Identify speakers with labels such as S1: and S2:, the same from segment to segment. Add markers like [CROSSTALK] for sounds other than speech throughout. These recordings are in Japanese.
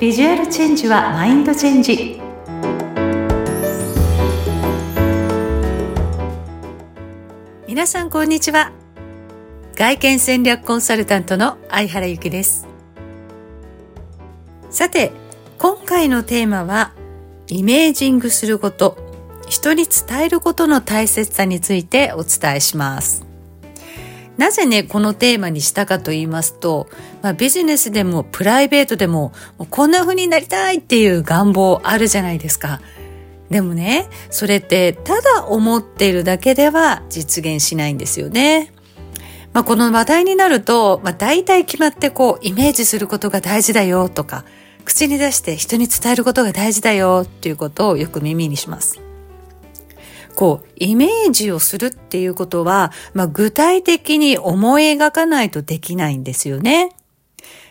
S1: ビジュアルチェンジはマインドチェンジ。皆さんこんにちは。外見戦略コンサルタントの相原由紀です。さて今回のテーマはイメージングすること人に伝えることの大切さについてお伝えします。なぜね、このテーマにしたかと言いますと、まあ、ビジネスでもプライベートでももこんな風になりたいっていう願望あるじゃないですか。でもね、それってただ思っているだけでは実現しないんですよね。まあ、この話題になると、まあ、大体決まってこう、イメージすることが大事だよとか、口に出して人に伝えることが大事だよっていうことをよく耳にします。こう、イメージをするっていうことは、まあ、具体的に思い描かないとできないんですよね。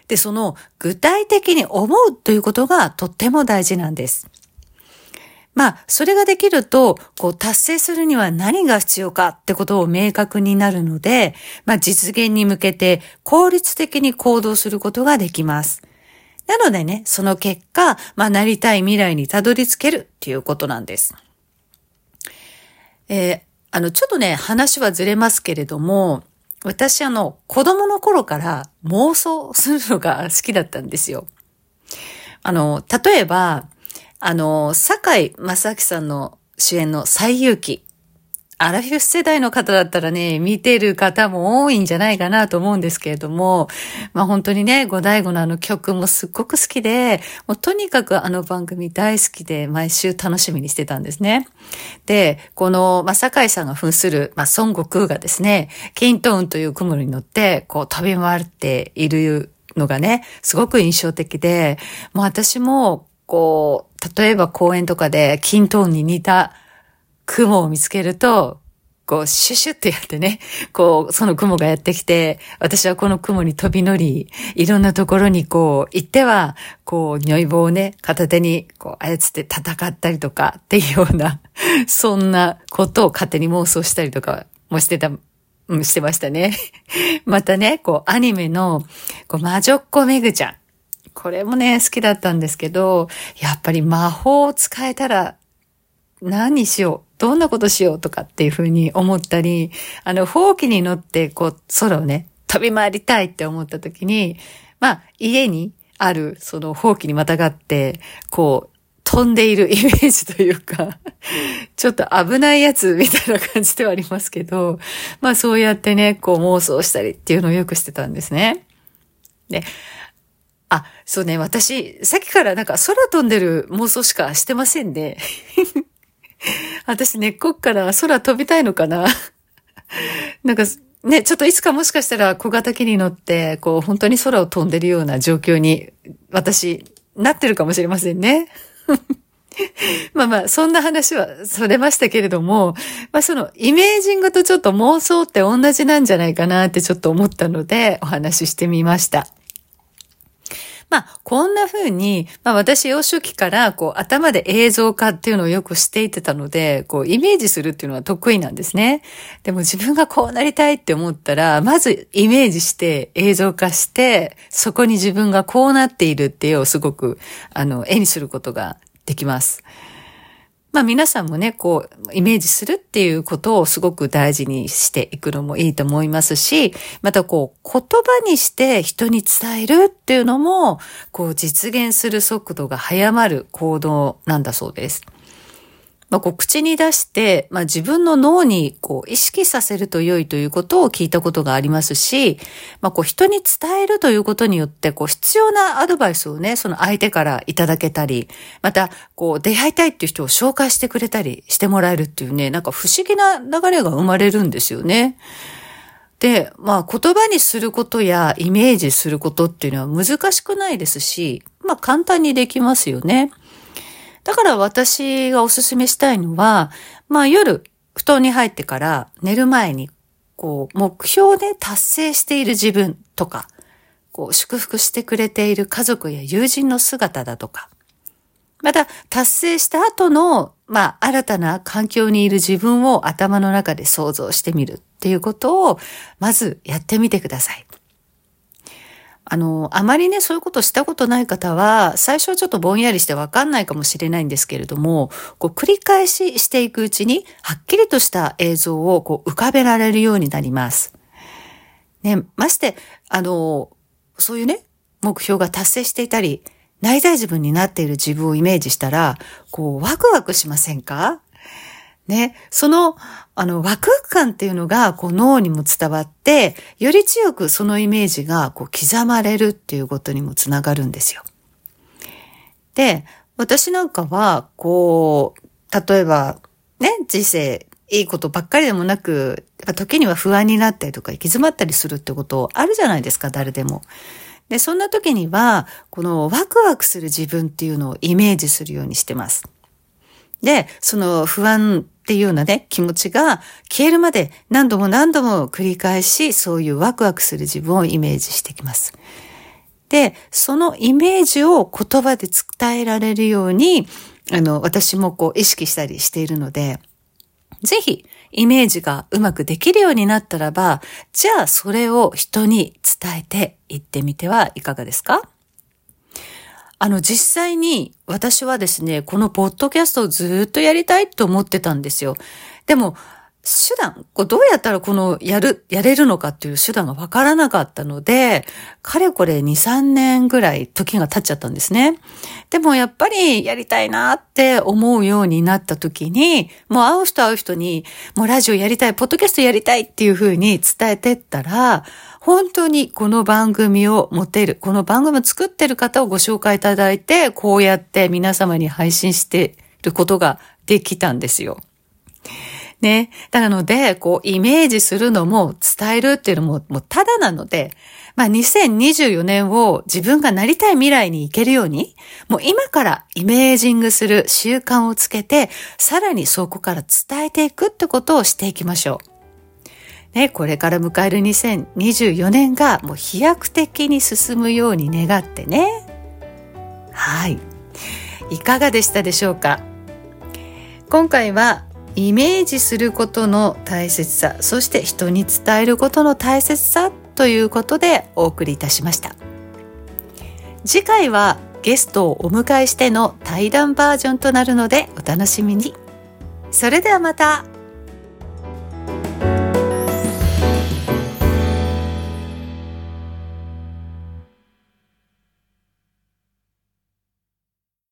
S1: で、その具体的に思うということがとっても大事なんです。まあ、それができると、こう、達成するには何が必要かってことを明確になるので、まあ、実現に向けて効率的に行動することができます。なのでね、その結果、まあ、なりたい未来にたどり着けるっていうことなんです。えー、あの、ちょっとね、話はずれますけれども、私あの、子供の頃から妄想するのが好きだったんですよ。あの、例えば、あの、坂井正明さんの主演の最勇気アラフィフ世代の方だったらね、見てる方も多いんじゃないかなと思うんですけれども、まあ本当にね、五大五のあの曲もすっごく好きで、もうとにかくあの番組大好きで毎週楽しみにしてたんですね。で、この、まあ坂井さんが扮する、まあ孫悟空がですね、キントーンという雲に乗って、こう飛び回っているのがね、すごく印象的で、もう私も、こう、例えば公園とかでキントーンに似た雲を見つけると、こう、シュシュってやってね、こう、その雲がやってきて、私はこの雲に飛び乗り、いろんなところにこう、行っては、こう、如意棒をね、片手にこう、操って戦ったりとかっていうような、そんなことを勝手に妄想したりとかもしてた、うん、してましたね。またね、こう、アニメの、こう、魔女っ子めぐちゃん。これもね、好きだったんですけど、やっぱり魔法を使えたら何しようどんなことしようとかっていうふうに思ったり、あの、放棄に乗ってこう、空をね、飛び回りたいって思った時に、まあ、家にある、その、放棄にまたがって、こう、飛んでいる [LAUGHS] イメージというかちょっと危ないやつみたいな感じではありますけど、まあそうやってね、こう妄想したりっていうのをよくしてたんですね。で、あ、そうね、私、さっきからなんか空飛んでる妄想しかしてませんで、ね、私根っこから空飛びたいのかななんか、ね、ちょっといつかもしかしたら小型機に乗って、こう、本当に空を飛んでるような状況に、私、なってるかもしれませんね。[LAUGHS] まあまあ、そんな話はそれましたけれども、まあそのイメージングとちょっと妄想って同じなんじゃないかなってちょっと思ったのでお話ししてみました。まあ、こんな風に、まあ私幼少期からこう頭で映像化っていうのをよくしていてたので、こうイメージするっていうのは得意なんですね。でも自分がこうなりたいって思ったら、まずイメージして映像化して、そこに自分がこうなっているっていうのをすごく、あの、絵にすることができます。まあ皆さんもね、こう、イメージするっていうことをすごく大事にしていくのもいいと思いますし、またこう、言葉にして人に伝えるっていうのも、こう、実現する速度が早まる行動なんだそうです。まあ、こう口に出して、まあ、自分の脳にこう意識させると良いということを聞いたことがありますし、まあ、こう人に伝えるということによってこう必要なアドバイスをね、その相手からいただけたり、またこう出会いたいっていう人を紹介してくれたりしてもらえるっていうね、なんか不思議な流れが生まれるんですよね。で、まあ言葉にすることやイメージすることっていうのは難しくないですし、まあ簡単にできますよね。だから私がおすすめしたいのは、まあ夜、布団に入ってから寝る前に、こう、目標で達成している自分とか、こう、祝福してくれている家族や友人の姿だとか、また、達成した後の、まあ、新たな環境にいる自分を頭の中で想像してみるっていうことを、まずやってみてください。あの、あまりね、そういうことしたことない方は、最初はちょっとぼんやりしてわかんないかもしれないんですけれども、こう繰り返ししていくうちに、はっきりとした映像をこう浮かべられるようになります。ね、まして、あの、そういうね、目標が達成していたり、なりたい自分になっている自分をイメージしたら、こう、ワクワクしませんか？ね、その、あの、ワクワク感っていうのが、こう、脳にも伝わって、より強くそのイメージが、こう、刻まれるっていうことにもつながるんですよ。で、私なんかは、こう、例えば、ね、人生、いいことばっかりでもなく、時には不安になったりとか行き詰まったりするってことあるじゃないですか、誰でも。で、そんな時には、このワクワクする自分っていうのをイメージするようにしてます。で、その不安っていうようなね、気持ちが消えるまで何度も何度も繰り返し、そういうワクワクする自分をイメージしてきます。で、そのイメージを言葉で伝えられるように、あの、私もこう意識したりしているので、ぜひ、イメージがうまくできるようになったらば、じゃあそれを人に伝えていってみてはいかがですか？あの、実際に私はですね、このポッドキャストをずっとやりたいと思ってたんですよ。でも、手段、こうどうやったらこのやる、やれるのかっていう手段がわからなかったので、かれこれ2、3年ぐらい時が経っちゃったんですね。でもやっぱりやりたいなって思うようになった時に、もう会う人会う人に、もうラジオやりたい、ポッドキャストやりたいっていうふうに伝えてったら、本当にこの番組を持てる、この番組を作ってる方をご紹介いただいて、こうやって皆様に配信してることができたんですよ。ね。なので、こう、イメージするのも伝えるっていうのも、もうただなので、まあ、2024年を自分がなりたい未来に行けるように、もう今からイメージングする習慣をつけて、さらにそこから伝えていくってことをしていきましょう。ね、これから迎える2024年がもう飛躍的に進むように願ってね。はい。いかがでしたでしょうか？今回はイメージすることの大切さそして人に伝えることの大切さということでお送りいたしました次回はゲストをお迎えしての対談バージョンとなるのでお楽しみにそれではまた